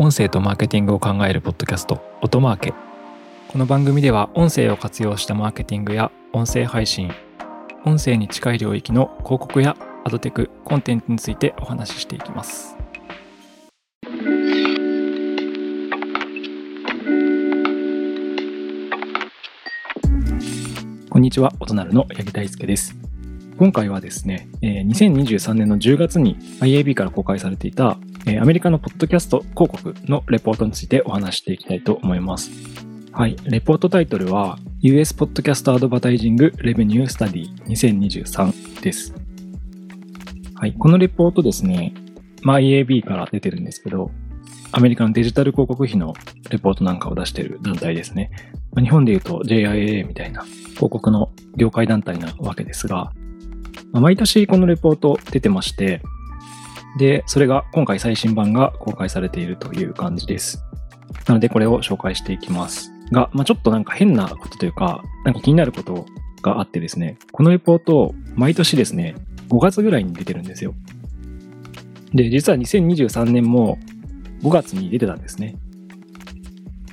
音声とマーケティングを考えるポッドキャスト音マーケ。この番組では音声を活用したマーケティングや音声配信音声に近い領域の広告やアドテクコンテンツについてお話ししていきます。こんにちは音なるの八木大輔です。今回はですね、2023年の10月に IAB から公開されていたアメリカのポッドキャスト広告のレポートについてお話していきたいと思います。はい、レポートタイトルは US Podcast Advertising Revenue Study 2023です。はい、このレポートですね、まあ、IAB から出てるんですけど、アメリカのデジタル広告費のレポートなんかを出している団体ですね。日本で言うと JIA みたいな広告の業界団体なわけですが、毎年このレポート出てまして、で、それが今回最新版が公開されているという感じです。なのでこれを紹介していきます。が、まあ、ちょっとなんか変なことというか、なんか気になることがあってですね、このレポート、毎年ですね、5月ぐらいに出てるんですよ。で、実は2023年も5月に出てたんですね。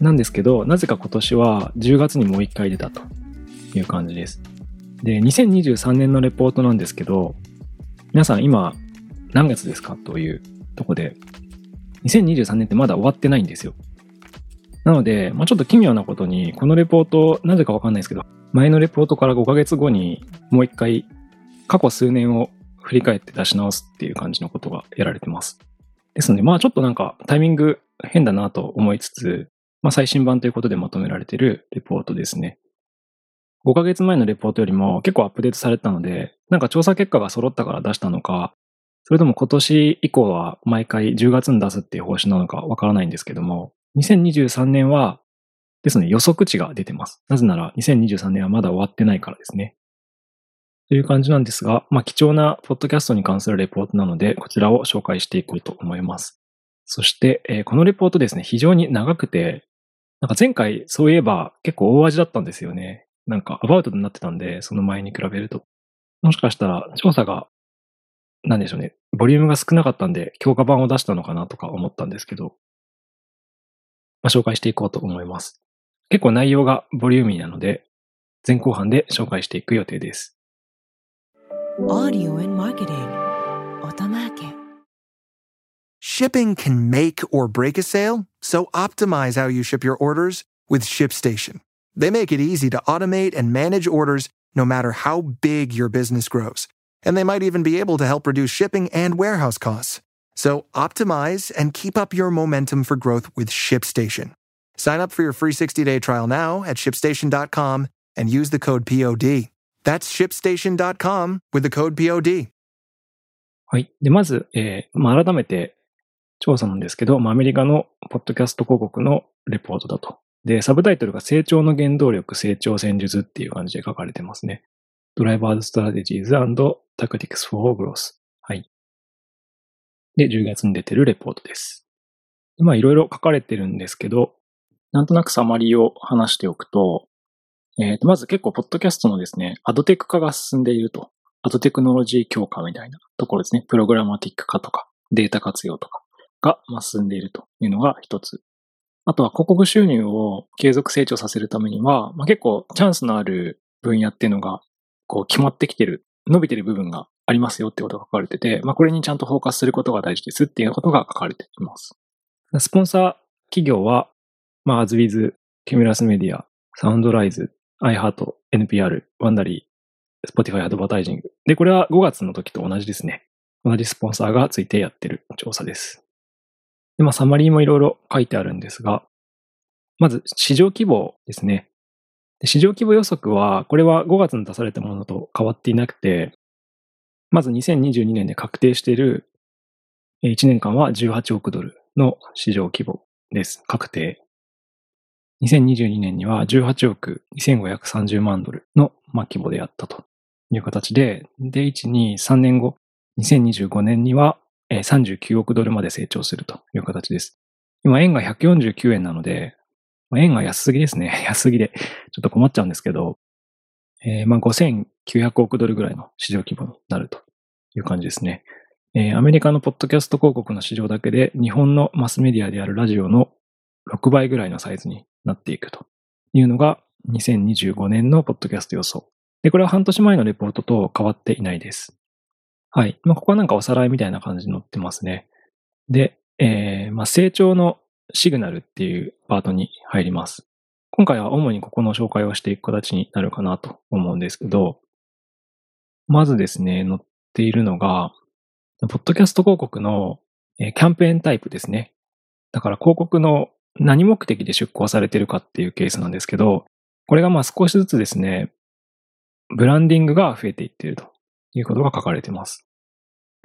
なんですけど、なぜか今年は10月にもう一回出たという感じです。で、2023年のレポートなんですけど、皆さん今何月ですかというとこで、2023年ってまだ終わってないんですよ。なので、まあ、ちょっと奇妙なことに、このレポート、なぜかわかんないですけど、前のレポートから5ヶ月後にもう一回、過去数年を振り返って出し直すっていう感じのことがやられてます。ですので、まあちょっとなんかタイミング変だなと思いつつ、まあ最新版ということでまとめられているレポートですね。5ヶ月前のレポートよりも結構アップデートされたので、なんか調査結果が揃ったから出したのか、それとも今年以降は毎回10月に出すっていう方針なのかわからないんですけども、2023年はですね、予測値が出てます。なぜなら2023年はまだ終わってないからですね。という感じなんですが、まあ貴重なポッドキャストに関するレポートなので、こちらを紹介していこうと思います。そして、えー、このレポートですね、非常に長くて、なんか前回そういえば結構大味だったんですよね。なんかアバウトになってたんで、その前に比べると。もしかしたら調査が、なんでしょうね、ボリュームが少なかったんで、強化版を出したのかなとか思ったんですけど、まあ、紹介していこうと思います。結構内容がボリューミーなので、前後半で紹介していく予定です。Audio and Marketing Shipping can make or break a sale, so optimize how you ship your orders with ShipStation. They make it easy to automate and manage orders no matter how big your business grows. And they might even be able to help reduce shipping and warehouse costs. So optimize and keep up your momentum for growth with ShipStation. Sign up for your free 60-day trial now at shipstation.com and use the code POD. That's shipstation.com with the code POD. はい。で、まず、えー、まあ、改めて調査なんですけど、まあ、アメリカのポッドキャスト広告のレポートだとで、サブタイトルが成長の原動力、成長戦術っていう感じで書かれてますね。 Drivers Strategies Tactics for Growth。はい。で、10月に出てるレポートです。まあ、いろいろ書かれてるんですけど、なんとなくサマリーを話しておくと、えー、とまず結構、ポッドキャストのですね、アドテック化が進んでいると。アドテクノロジー強化みたいなところですね。プログラマティック化とか、データ活用とかが進んでいるというのが一つ。あとは広告収入を継続成長させるためには、まあ、結構チャンスのある分野っていうのがこう決まってきてる、伸びてる部分がありますよってことが書かれてて、まあ、これにちゃんとフォーカスすることが大事ですっていうことが書かれています。スポンサー企業は、まあ、アズウィズ、キュミラスメディア、SoundRise、iHeart、NPR、Wondery、Spotify Advertising。で、これは5月の時と同じですね。同じスポンサーがついてやってる調査です。で、まあ、サマリーもいろいろ書いてあるんですが、まず、市場規模ですね。市場規模予測は、これは5月に出されたものと変わっていなくて、まず2022年で確定している1年間は18億ドルの市場規模です。確定。2022年には18億2530万ドルの規模であったという形で、で、1、2、3年後、2025年には39億ドルまで成長するという形です。今、円が149円なので、円が安すぎですね。安すぎで、ちょっと困っちゃうんですけど、えー、まあ5900億ドルぐらいの市場規模になるという感じですね。えーアメリカのポッドキャスト広告の市場だけで日本のマスメディアであるラジオの6倍ぐらいのサイズになっていくというのが2025年のポッドキャスト予想。で、これは半年前のレポートと変わっていないです。はい。まあ、ここはなんかおさらいみたいな感じに載ってますね。で、えーまあ、成長のシグナルっていうパートに入ります。今回は主にここの紹介をしていく形になるかなと思うんですけど、まずですね、載っているのが、ポッドキャスト広告のキャンペーンタイプですね。だから広告の何目的で出稿されてるかっていうケースなんですけど、これがまあ少しずつですね、ブランディングが増えていっているということが書かれています。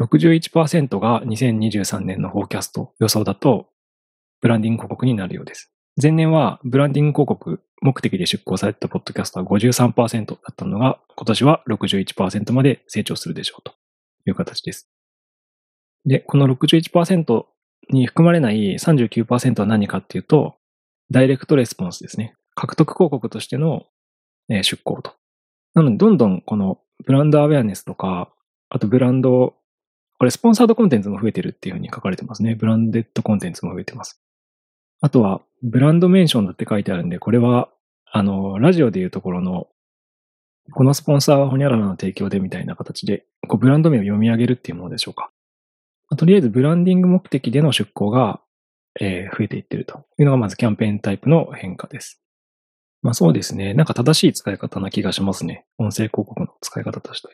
61%が2023年のフォーキャスト予想だと、ブランディング広告になるようです。前年はブランディング広告目的で出稿されたポッドキャストは53%だったのが、今年は61%まで成長するでしょうという形です。で、この61%に含まれない39%は何かっていうと、ダイレクトレスポンスですね。獲得広告としての出稿と。なので、どんどんこのブランドアウェアネスとか、あとブランド、これスポンサードコンテンツも増えてるっていうふうに書かれてますね。ブランデッドコンテンツも増えてます。あとは、ブランドメンションだって書いてあるんで、これは、あの、ラジオでいうところの、このスポンサーはホニャララの提供でみたいな形で、こうブランド名を読み上げるっていうものでしょうか。とりあえず、ブランディング目的での出稿が、えー増えていってるというのがまずキャンペーンタイプの変化です。まあそうですね。なんか正しい使い方な気がしますね。音声広告の使い方として。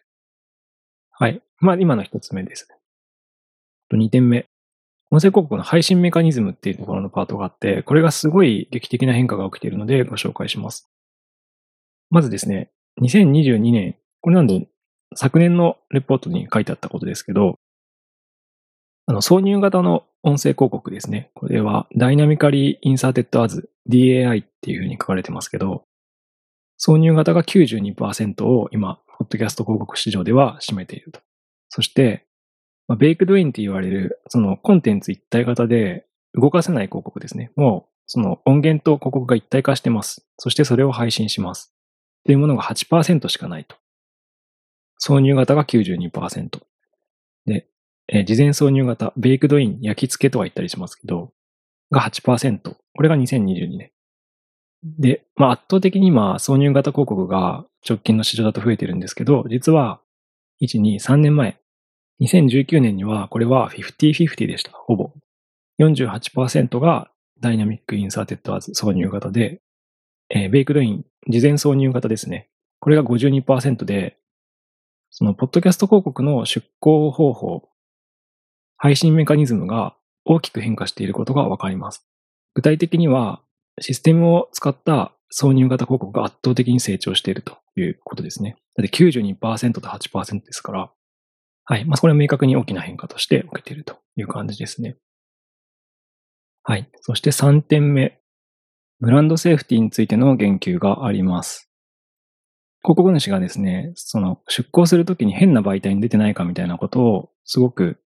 はい。まあ今の一つ目ですね。と二点目。音声広告の配信メカニズムっていうところのパートがあって、これがすごい劇的な変化が起きているのでご紹介します。まずですね、2022年、これなんで昨年のレポートに書いてあったことですけど、あの、挿入型の音声広告ですね。これは、 Dynamically Inserted Ads DAI っていうふうに書かれてますけど、挿入型が92%を今、ポッドキャスト広告市場では占めていると。そして、まあ、 baked-in って言われる、そのコンテンツ一体型で動かせない広告ですね。もう、その音源と広告が一体化してます。そしてそれを配信します。っていうものが8%しかないと。挿入型が92%。で、えー事前挿入型、ベイクドイン、焼き付けとは言ったりしますけど、が8%。これが2022年。で、まあ圧倒的に今、挿入型広告が直近の市場だと増えてるんですけど、実は、1、2、3年前、2019年にはこれは50-50でした。ほぼ。48%がDynamic Inserted Ads 挿入型で、えー baked-in、事前挿入型ですね。これが52%で、その、ポッドキャスト広告の出稿方法、配信メカニズムが大きく変化していることがわかります。具体的には、システムを使った挿入型広告が圧倒的に成長しているということですね。だって92%と8%ですから、はい。まあ、これは明確に大きな変化として受けているという感じですね。はい。そして3点目。ブランドセーフティについての言及があります。広告主がですね、その出稿するときに変な媒体に出てないかみたいなことをすごく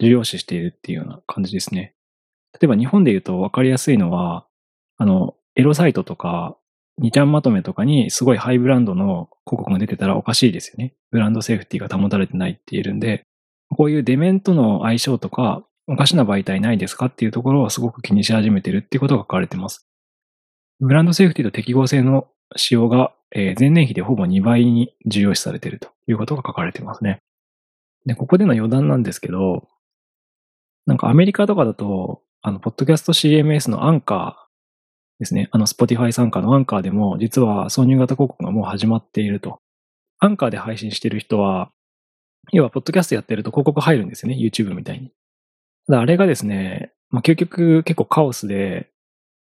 重要視しているっていうような感じですね。例えば日本で言うと分かりやすいのは、あの、エロサイトとか、2ちゃんまとめとかにすごいハイブランドの広告が出てたらおかしいですよね。ブランドセーフティーが保たれてないって言えるんで、こういうデメンとの相性とか、おかしな媒体ないですかっていうところをすごく気にし始めてるっていうことが書かれてます。ブランドセーフティーと適合性の使用が、前年比でほぼ2倍に重要視されてるということが書かれてますね。で、ここでの余談なんですけど、なんかアメリカとかだと、あの、ポッドキャスト CMS のアンカーですね。あの、Spotify 参加のアンカーでも、実は挿入型広告がもう始まっていると。アンカーで配信してる人は、要は、ポッドキャストやってると広告入るんですよね。YouTube みたいに。ただ、あれがですね、まあ、究極結構カオスで、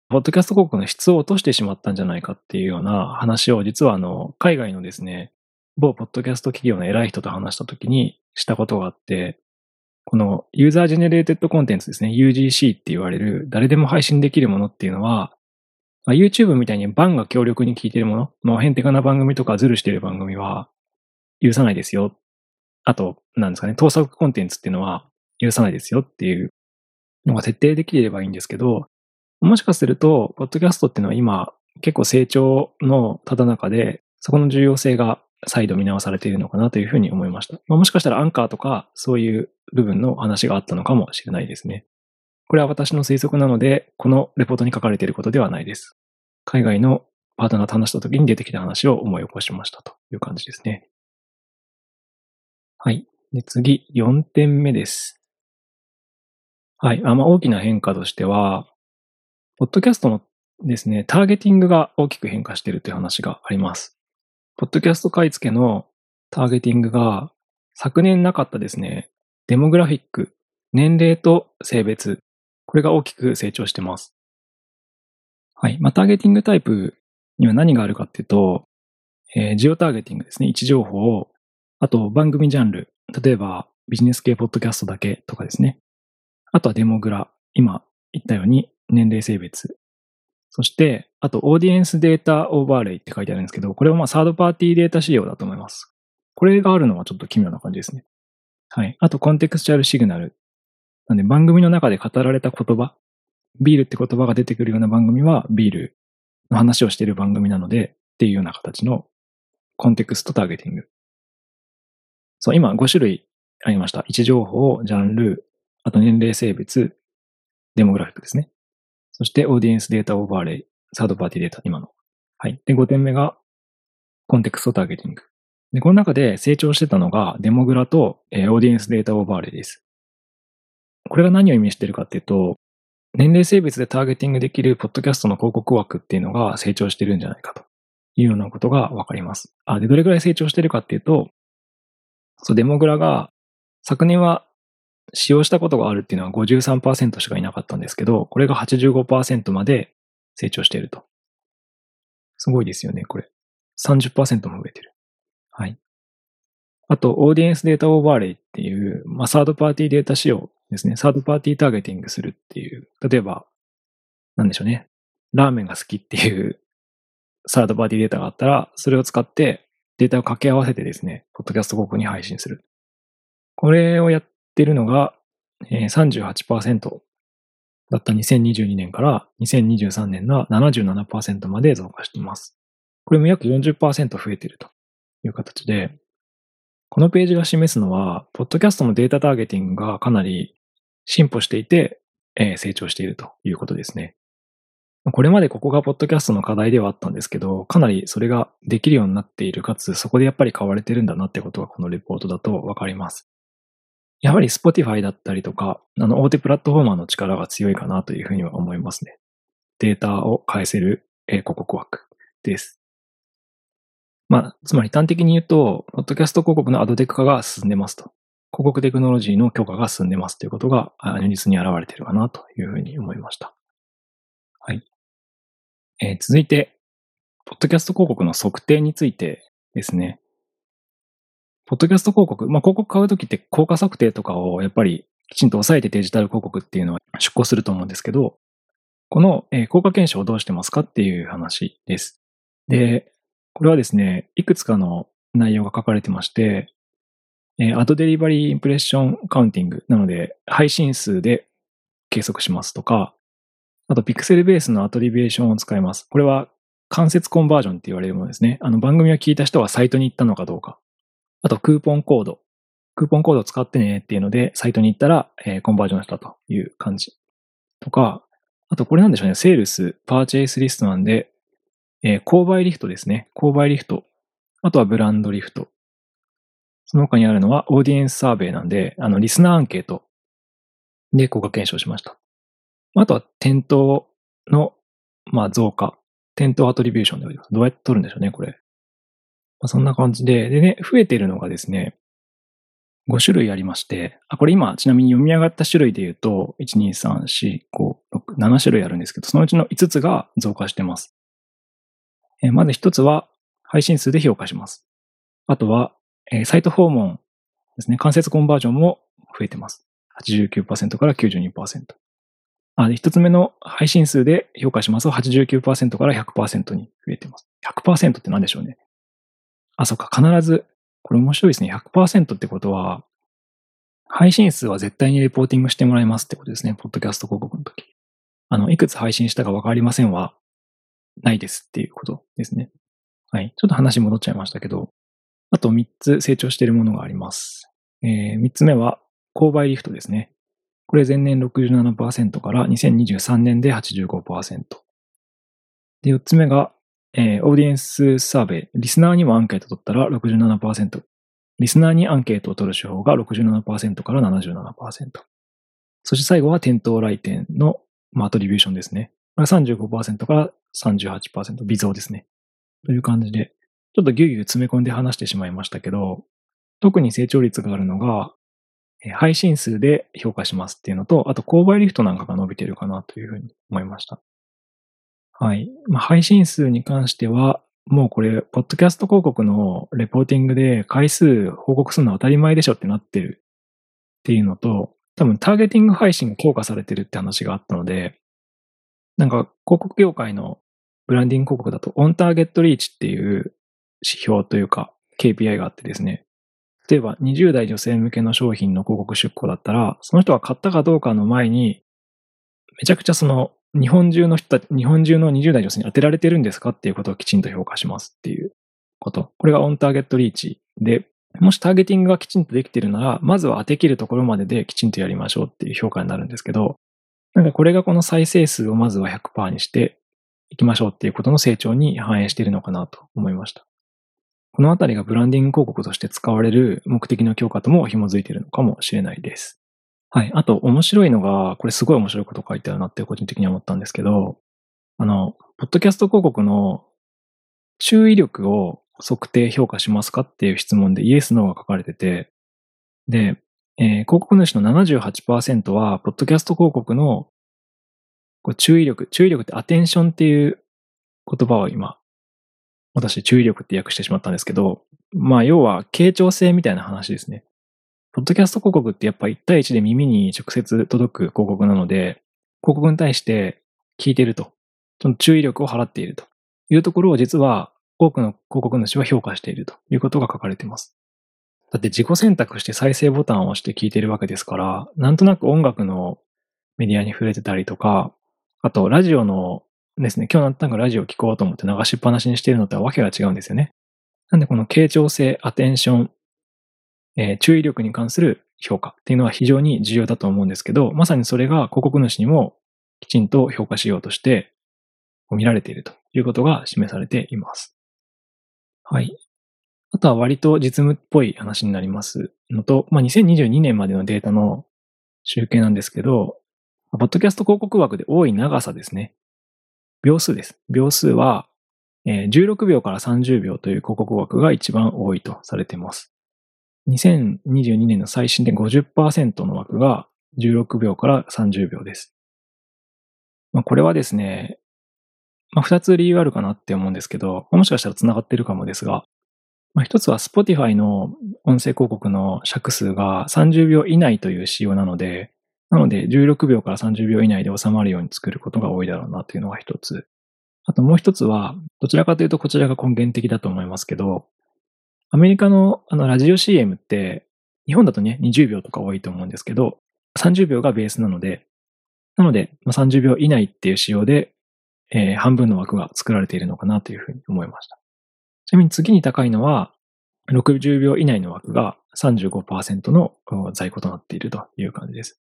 ポッドキャスト広告の質を落としてしまったんじゃないかっていうような話を、実はあの、海外のですね、某ポッドキャスト企業の偉い人と話したときにしたことがあって、この user generated contents ですね、UGC って言われる誰でも配信できるものっていうのは、まあ YouTube みたいにバンが強力に聞いてるもの、もうヘンテカな番組とかズルしてる番組は許さないですよ。あと、なんですかね、盗作コンテンツっていうのは許さないですよっていうのが徹底できればいいんですけど、もしかすると、ポッドキャストっていうのは今結構成長のただ中で、そこの重要性が再度見直されているのかなというふうに思いました。まあ、もしかしたらアンカーとかそういう部分の話があったのかもしれないですね。これは私の推測なので、このレポートに書かれていることではないです。海外のパートナーと話した時に出てきた話を思い起こしましたという感じですね。はい。で次、4点目です。はい。あまあ、大きな変化としては、ポッドキャストのですね、ターゲティングが大きく変化しているという話があります。ポッドキャスト買い付けのターゲティングが昨年なかったですね、デモグラフィック、年齢と性別、これが大きく成長してます。はい。まあ、ターゲティングタイプには何があるかっていうと、えー、ジオターゲティングですね。位置情報を、あと番組ジャンル、例えばビジネス系ポッドキャストだけとかですね。あとはデモグラ、今言ったように年齢性別。そして、あとオーディエンスデータオーバーレイって書いてあるんですけど、これはまあサードパーティーデータ仕様だと思います。これがあるのはちょっと奇妙な感じですね。はい。あとコンテクスチャルシグナル。なんで番組の中で語られた言葉、ビールって言葉が出てくるような番組はビールの話をしている番組なのでっていうような形のコンテクストターゲティング。そう、今5種類ありました。位置情報、ジャンル、あと年齢性別、デモグラフィックですね。そしてオーディエンスデータオーバーレイ、サードパーティーデータ、今の。はい。で、5点目が context targeting。で、この中で成長してたのがデモグラと、えー、 audience data overlay です。これが何を意味してるかっていうと、年齢性別でターゲティングできるポッドキャストの広告枠っていうのが成長してるんじゃないかというようなことがわかります。あ、で、どれくらい成長してるかっていうと、そう、デモグラが昨年は使用したことがあるっていうのは53%しかいなかったんですけど、これが85%まで成長していると。すごいですよね、これ。30%も増えてる。はい。あと、オーディエンスデータオーバーレイっていう、まあ、サードパーティーデータ仕様ですね。サードパーティーターゲティングするっていう。例えば、なんでしょうね。ラーメンが好きっていうサードパーティーデータがあったら、それを使ってデータを掛け合わせてですね、ポッドキャスト広告に配信する。これをやってるのが、えー、38%だった2022年から2023年の77%まで増加しています。これも約40%増えているという形で、このページが示すのは、ポッドキャストのデータターゲティングがかなり進歩していて、えー、成長しているということですね。これまでここがポッドキャストの課題ではあったんですけど、かなりそれができるようになっている、かつそこでやっぱり買われてるんだなってことがこのレポートだとわかります。やはり Spotify だったりとか、あの大手プラットフォーマーの力が強いかなというふうには思いますね。データを返せるえ広告枠です。まあ、つまり端的に言うと、ポッドキャスト広告のアドテック化が進んでますと。広告テクノロジーの強化が進んでますということが、如実に現れているかなというふうに思いました。はい。えー、続いて、ポッドキャスト広告の測定についてですね。ポッドキャスト広告、まあ、広告買うときって効果測定とかをやっぱりきちんと抑えてデジタル広告っていうのは出稿すると思うんですけど、この、効果検証をどうしてますかっていう話です。で、これはですね、いくつかの内容が書かれてまして、えー、アドデリバリーインプレッションカウンティングなので、配信数で計測しますとか、あと、ピクセルベースのアトリビューションを使います。これは、間接コンバージョンって言われるものですね。あの、番組を聞いた人はサイトに行ったのかどうか。あと、クーポンコード。クーポンコードを使ってねっていうので、サイトに行ったら、えー、コンバージョンしたという感じ。とか、あと、これなんでしょうね。セールス、パーチェイスリストなんで、えー、購買リフトですね。購買リフト。あとはブランドリフト。その他にあるのは、オーディエンスサーベイなんで、あの、リスナーアンケートで効果検証しました。あとは店頭の、まあ、増加。店頭アトリビューションでりますどうやって取るんでしょうね、これ。まあ、そんな感じで、でね、増えているのがですね、5種類ありまして、あ、これ今、ちなみに読み上がった種類で言うと、1、2、3、4、5、6、7種類あるんですけど、そのうちの5つが増加してます。えまず1つは、配信数で評価します。あとは、えサイト訪問ですね、間接コンバージョンも増えてます。89%から92%。あ一つ目の配信数で評価しますと89%から100%に増えてます。100%って何でしょうね。あ、そっか、必ず、これ面白いですね。100%ってことは、配信数は絶対にレポーティングしてもらいますってことですね。ポッドキャスト広告の時。あの、いくつ配信したかわかりませんは、ないですっていうことですね。はい。ちょっと話戻っちゃいましたけど、あと3つ成長しているものがあります。えー、3つ目は、購買リフトですね。これ前年67%から2023年で85%。で、4つ目が、えー、オーディエンスサーベイ。リスナーにもアンケート取ったら67%。リスナーにアンケートを取る手法が67%から77%。そして最後は店頭来店の、まあ、アトリビューションですね。これ35%から38%、微増ですね。という感じで、ちょっとギュギュ詰め込んで話してしまいましたけど、特に成長率があるのが、配信数で評価しますっていうのと、あと購買リフトなんかが伸びてるかなというふうに思いました。はい。まあ、配信数に関しては、もうこれ、ポッドキャスト広告のレポーティングで回数報告するのは当たり前でしょってなってるっていうのと、多分ターゲティング配信が強化されてるって話があったので、なんか広告業界のブランディング広告だとオンターゲットリーチっていう指標というか KPI があってですね、例えば20代女性向けの商品の広告出稿だったら、その人が買ったかどうかの前に、めちゃくちゃその日本中の人た日本中の20代女性に当てられてるんですかっていうことをきちんと評価しますっていうこと。これがオンターゲットリーチで、もしターゲティングがきちんとできてるなら、まずは当て切るところまでできちんとやりましょうっていう評価になるんですけど、なんかこれがこの再生数をまずは100%にしていきましょうっていうことの成長に反映しているのかなと思いました。このあたりがブランディング広告として使われる目的の強化とも紐づいているのかもしれないです。はい。あと、面白いのが、これすごい面白いこと書いてあるなって個人的に思ったんですけど、あの、ポッドキャスト広告の注意力を測定評価しますかっていう質問でイエス、ノーが書かれてて、で、えー、広告主の78%は、ポッドキャスト広告のこう注意力、注意力ってアテンションっていう言葉を今、私注意力って訳してしまったんですけど、まあ要は傾聴性みたいな話ですね。ポッドキャスト広告ってやっぱ1対1で耳に直接届く広告なので、広告に対して聞いてると、その注意力を払っているというところを実は多くの広告主は評価しているということが書かれています。だって自己選択して再生ボタンを押して聞いているわけですから、なんとなく音楽のメディアに触れてたりとか、あとラジオのですね、今日なんとなくラジオ聞こうと思って流しっぱなしにしているのとはわけが違うんですよね。なんでこの傾聴性、アテンション、えー、注意力に関する評価っていうのは非常に重要だと思うんですけど、まさにそれが広告主にもきちんと評価しようとして見られているということが示されています。はい。あとは割と実務っぽい話になりますのと、まあ、2022年までのデータの集計なんですけど、ポッドキャスト広告枠で多い長さですね。秒数です。秒数は、えー、16秒から30秒という広告枠が一番多いとされています。2022年の最新で50%の枠が16秒から30秒です。まあ、これはですね、まあ、2つ理由あるかなって思うんですけど、もしかしたら繋がってるかもですが、まあ、一つは Spotify の音声広告の尺数が30秒以内という仕様なので、なので16秒から30秒以内で収まるように作ることが多いだろうなというのが一つ。あともう一つは、どちらかというとこちらが根源的だと思いますけど、アメリカのあのラジオ CM って、日本だとね、20秒とか多いと思うんですけど、30秒がベースなので、なので、まあ、30秒以内っていう仕様で、えー、半分の枠が作られているのかなというふうに思いました。ちなみに次に高いのは、60秒以内の枠が35%の在庫となっているという感じです。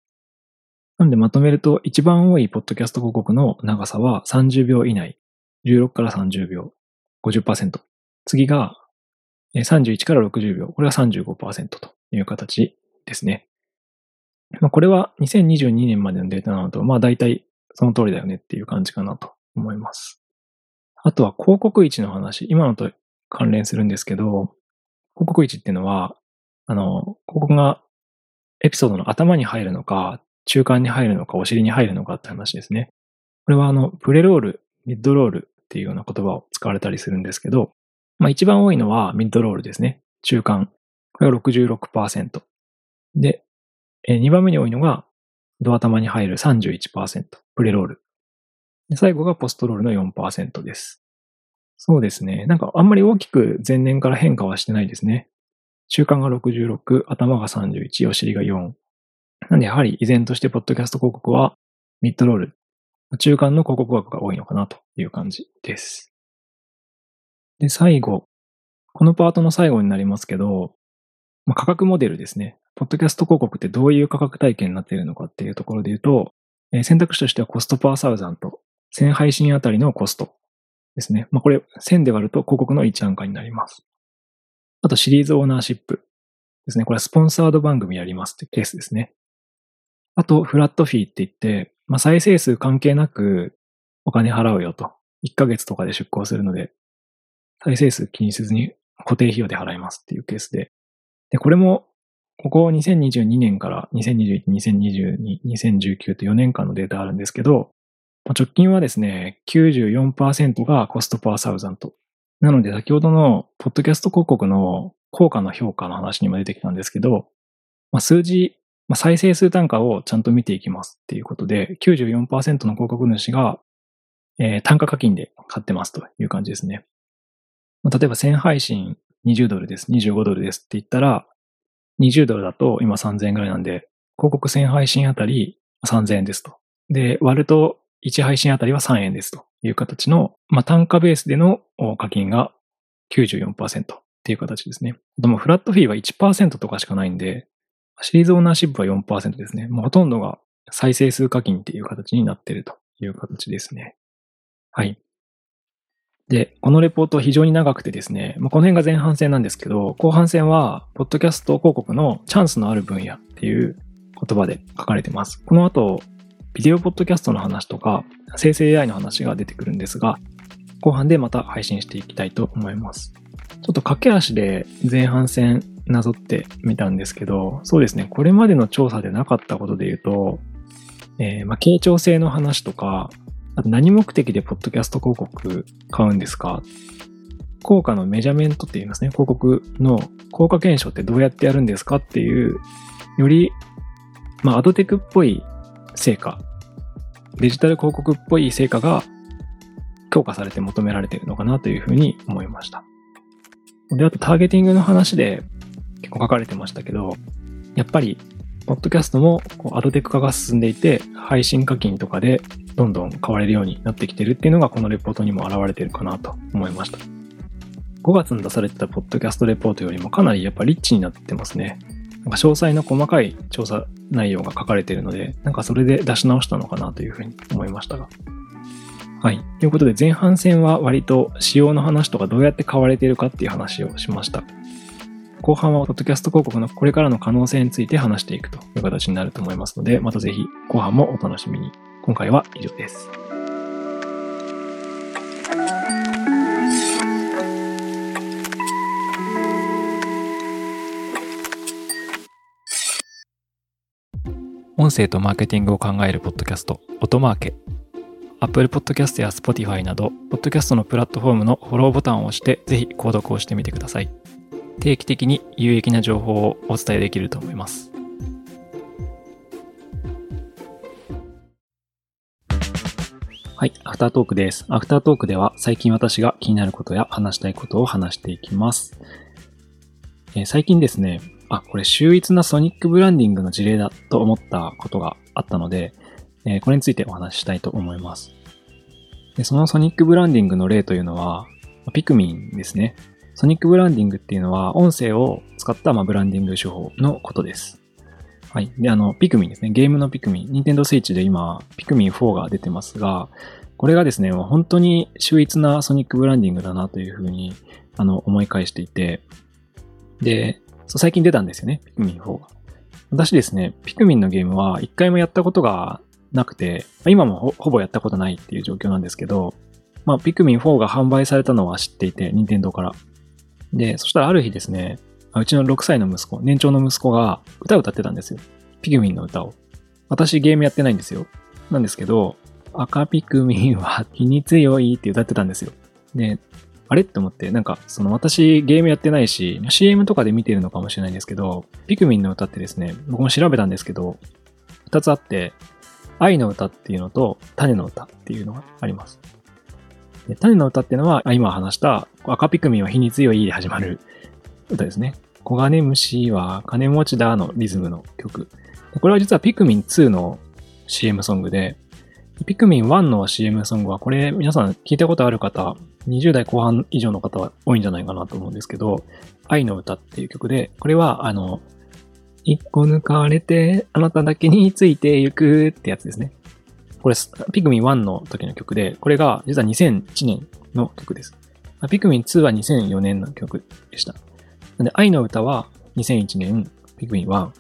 なのでまとめると、一番多いポッドキャスト広告の長さは30秒以内、16から30秒、50%。次が31から60秒、これが35%という形ですね。まあ、これは2022年までのデータなのと、まあ大体その通りだよねっていう感じかなと思います。あとは広告位置の話、今のと関連するんですけど、広告位置っていうのは、あの、広告がエピソードの頭に入るのか、中間に入るのか、お尻に入るのかって話ですね。これはあの、プレロール、ミッドロールっていうような言葉を使われたりするんですけど、まあ一番多いのはミッドロールですね。中間。これが66%。で、え2番目に多いのがド頭に入る31%。プレロール。最後がポストロールの4%です。そうですね。なんかあんまり大きく前年から変化はしてないですね。中間が66、頭が31、お尻が4。なんでやはり依然としてポッドキャスト広告はミッドロール、中間の広告枠が多いのかなという感じです。で、最後このパートの最後になりますけど、まあ、価格モデルですね。ポッドキャスト広告ってどういう価格体系になっているのかっていうところで言うと、えー選択肢としてはコストパーサウザント、1000配信あたりのコストですね。まあ、これ1000で割ると広告の1案価になります。あとシリーズオーナーシップですね。これはスポンサード番組やりますってケースですね。あと、フラットフィーって言って、まあ、再生数関係なくお金払うよと。1ヶ月とかで出稿するので、再生数気にせずに固定費用で払いますっていうケースで。で、これも、ここ2022年から2021、2022、2019と4年間のデータあるんですけど、直近はですね、94%がコストパーサウザント。なので、先ほどのポッドキャスト広告の効果の評価の話にも出てきたんですけど、まあ、数字、まあ、再生数単価をちゃんと見ていきますっていうことで、94%の広告主が、えー単価課金で買ってますという感じですね。まあ例えば1000配信20ドルです、25ドルですって言ったら、20ドルだと今3000円ぐらいなんで、広告1000配信あたり3000円ですと。で、割ると1配信あたりは3円ですという形の、まあ、単価ベースでの課金が94%っていう形ですね。でもフラットフィーは1%とかしかないんで、シリーズオーナーシップは4%ですね。もうほとんどが再生数課金っていう形になってるという形ですね。はい。で、このレポート非常に長くてですね、まあ、この辺が前半戦なんですけど、後半戦は、ポッドキャスト広告のチャンスのある分野っていう言葉で書かれてます。この後、ビデオポッドキャストの話とか、生成 AI の話が出てくるんですが、後半でまた配信していきたいと思います。ちょっと駆け足で前半戦なぞってみたんですけど、そうですね、これまでの調査でなかったことで言うと、えーまあ、傾聴性の話とか、あと何目的でポッドキャスト広告買うんですか？効果のメジャメントって言いますね。広告の効果検証ってどうやってやるんですかっていう、より、まあ、アドテクっぽい成果、デジタル広告っぽい成果が強化されて求められているのかなというふうに思いました。で、あとターゲティングの話で結構書かれてましたけど、やっぱり、ポッドキャストもこうアドテック化が進んでいて、配信課金とかでどんどん買われるようになってきてるっていうのがこのレポートにも現れてるかなと思いました。5月に出されてたポッドキャストレポートよりもかなりやっぱリッチになってますね。なんか詳細な細かい調査内容が書かれているので、なんかそれで出し直したのかなというふうに思いましたが。はい。ということで前半戦は割と仕様の話とかどうやって買われているかっていう話をしました。後半はポッドキャスト広告のこれからの可能性について話していくという形になると思いますので、またぜひ後半もお楽しみに。今回は以上です。音声とマーケティングを考えるポッドキャスト、音マーケ。Apple Podcast や Spotify など、ポッドキャストのプラットフォームのフォローボタンを押して、ぜひ購読をしてみてください。定期的に有益な情報をお伝えできると思います。はい、アフタートークです。アフタートークでは最近私が気になることや話したいことを話していきます。えー最近ですね、あ、これ秀逸なソニックブランディングの事例だと思ったことがあったので、えーこれについてお話ししたいと思います。でそのソニックブランディングの例というのは、ピクミンですね。ソニックブランディングっていうのは音声を使ったまブランディング手法のことです。はい。で、あの、ピクミンですね。ゲームのピクミン。ニンテンドースイッチで今、ピクミン4が出てますが、これがですね、本当に秀逸なソニックブランディングだなというふうに、あの、思い返していて、で、そう最近出たんですよね。ピクミン4が。私ですね、ピクミンのゲームは一回もやったことがなくて、今もほほぼやったことないっていう状況なんですけど、まあ、ピクミン4が販売されたのは知っていて、任天堂から。で、そしたらある日ですね、うちの6歳の息子、年長の息子が歌を歌ってたんですよ。ピクミンの歌を。私ゲームやってないんですよ。なんですけど、赤ピクミンは気に強いって歌ってたんですよ。で、あれって思って、なんか、その私ゲームやってないし、CM とかで見てるのかもしれないんですけど、ピクミンの歌ってですね、僕も調べたんですけど、2つあって、愛の歌っていうのと種の歌っていうのがあります。で種の歌っていうのは、今話した赤ピクミンは火に強いで始まる歌ですね。黄金虫は金持ちだのリズムの曲。これは実はピクミン2の CM ソングで、ピクミン1の CM ソングは、これ皆さん聞いたことある方、20代後半以上の方は多いんじゃないかなと思うんですけど、愛の歌っていう曲で、これは、あの、一個抜かれて、あなただけについてゆくってやつですね。これ、ピクミン1の時の曲で、これが実は2001年の曲です。ピクミン2は2004年の曲でした。なんで、愛の歌は2001年、ピクミン1。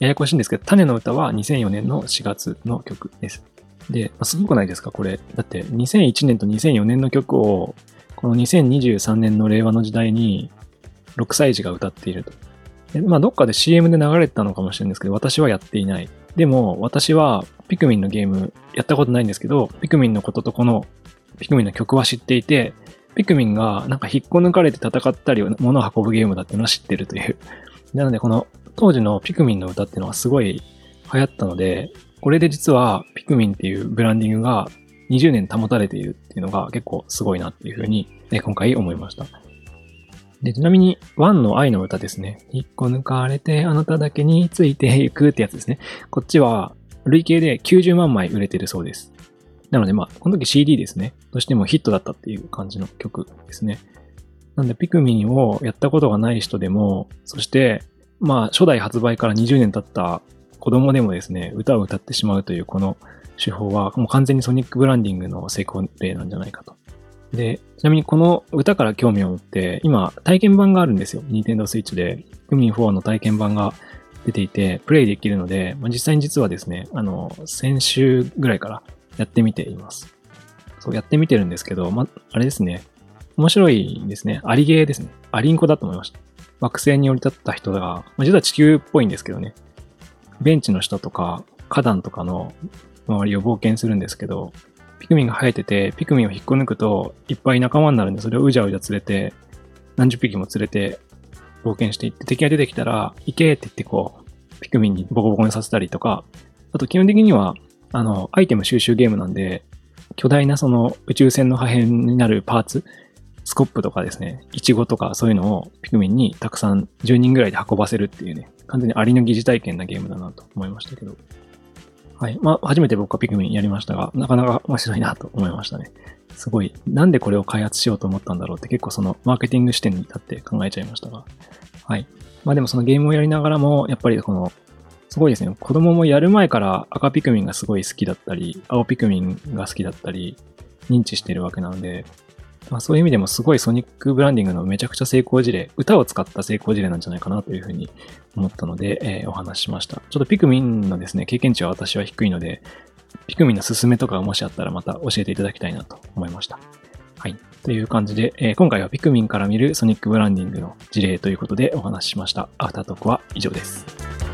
ややこしいんですけど、種の歌は2004年の4月の曲です。で、すごくないですかこれ。だって、2001年と2004年の曲を、この2023年の令和の時代に、6歳児が歌っていると。まあ、どっかで CM で流れてたのかもしれないんですけど、私はやっていない。でも、私はピクミンのゲームやったことないんですけど、ピクミンのこととこのピクミンの曲は知っていて、ピクミンがなんか引っこ抜かれて戦ったり物を運ぶゲームだっていうのは知ってるという。なので、この当時のピクミンの歌っていうのはすごい流行ったので、これで実はピクミンっていうブランディングが20年保たれているっていうのが結構すごいなっていうふうに、ね、今回思いました。で、ちなみに、ワンの愛の歌ですね。一個抜かれてあなただけについていくってやつですね。こっちは累計で90万枚売れてるそうです。なのでまあ、この時 CD ですね。としてもヒットだったっていう感じの曲ですね。なんで、ピクミンをやったことがない人でも、そして、まあ、初代発売から20年経った子供でもですね、歌を歌ってしまうというこの手法は、もう完全にソニックブランディングの成功例なんじゃないかと。で、ちなみにこの歌から興味を持って、今、体験版があるんですよ。Nintendo Switch で、クミン4の体験版が出ていて、プレイできるので、まあ、実際に実はですね、あの、先週ぐらいからやってみています。そう、やってみてるんですけど、ま、あれですね。面白いですね。アリゲーですね。アリンコだと思いました。惑星に降り立った人が、まあ、実は地球っぽいんですけどね。ベンチの下とか花壇とかの周りを冒険するんですけど、ピクミンが生えてて、ピクミンを引っこ抜くといっぱい仲間になるんで、それをうじゃうじゃ連れて、何十匹も連れて冒険していって、敵が出てきたら、行けって言ってこう、ピクミンにボコボコにさせたりとか、あと基本的には、あの、アイテム収集ゲームなんで、巨大なその宇宙船の破片になるパーツ、スコップとかですね、イチゴとかそういうのをピクミンにたくさん10人ぐらいで運ばせるっていうね、完全にありの疑似体験なゲームだなと思いましたけど。はい。まあ、初めて僕はピクミンやりましたが、なかなか面白いなと思いましたね。すごい、なんでこれを開発しようと思ったんだろうって結構そのマーケティング視点に立って考えちゃいましたが。はい。まあでもそのゲームをやりながらも、やっぱりこの、すごいですね。子供もやる前から赤ピクミンがすごい好きだったり、青ピクミンが好きだったり、認知してるわけなので、まあ、そういう意味でもすごいソニックブランディングのめちゃくちゃ成功事例、歌を使った成功事例なんじゃないかなというふうに思ったので、えー、お話しました。ちょっとピクミンのですね、経験値は私は低いので、ピクミンのすすめとかもしあったらまた教えていただきたいなと思いました。はい。という感じで、えー、今回はピクミンから見るソニックブランディングの事例ということでお話ししました。アフタートークは以上です。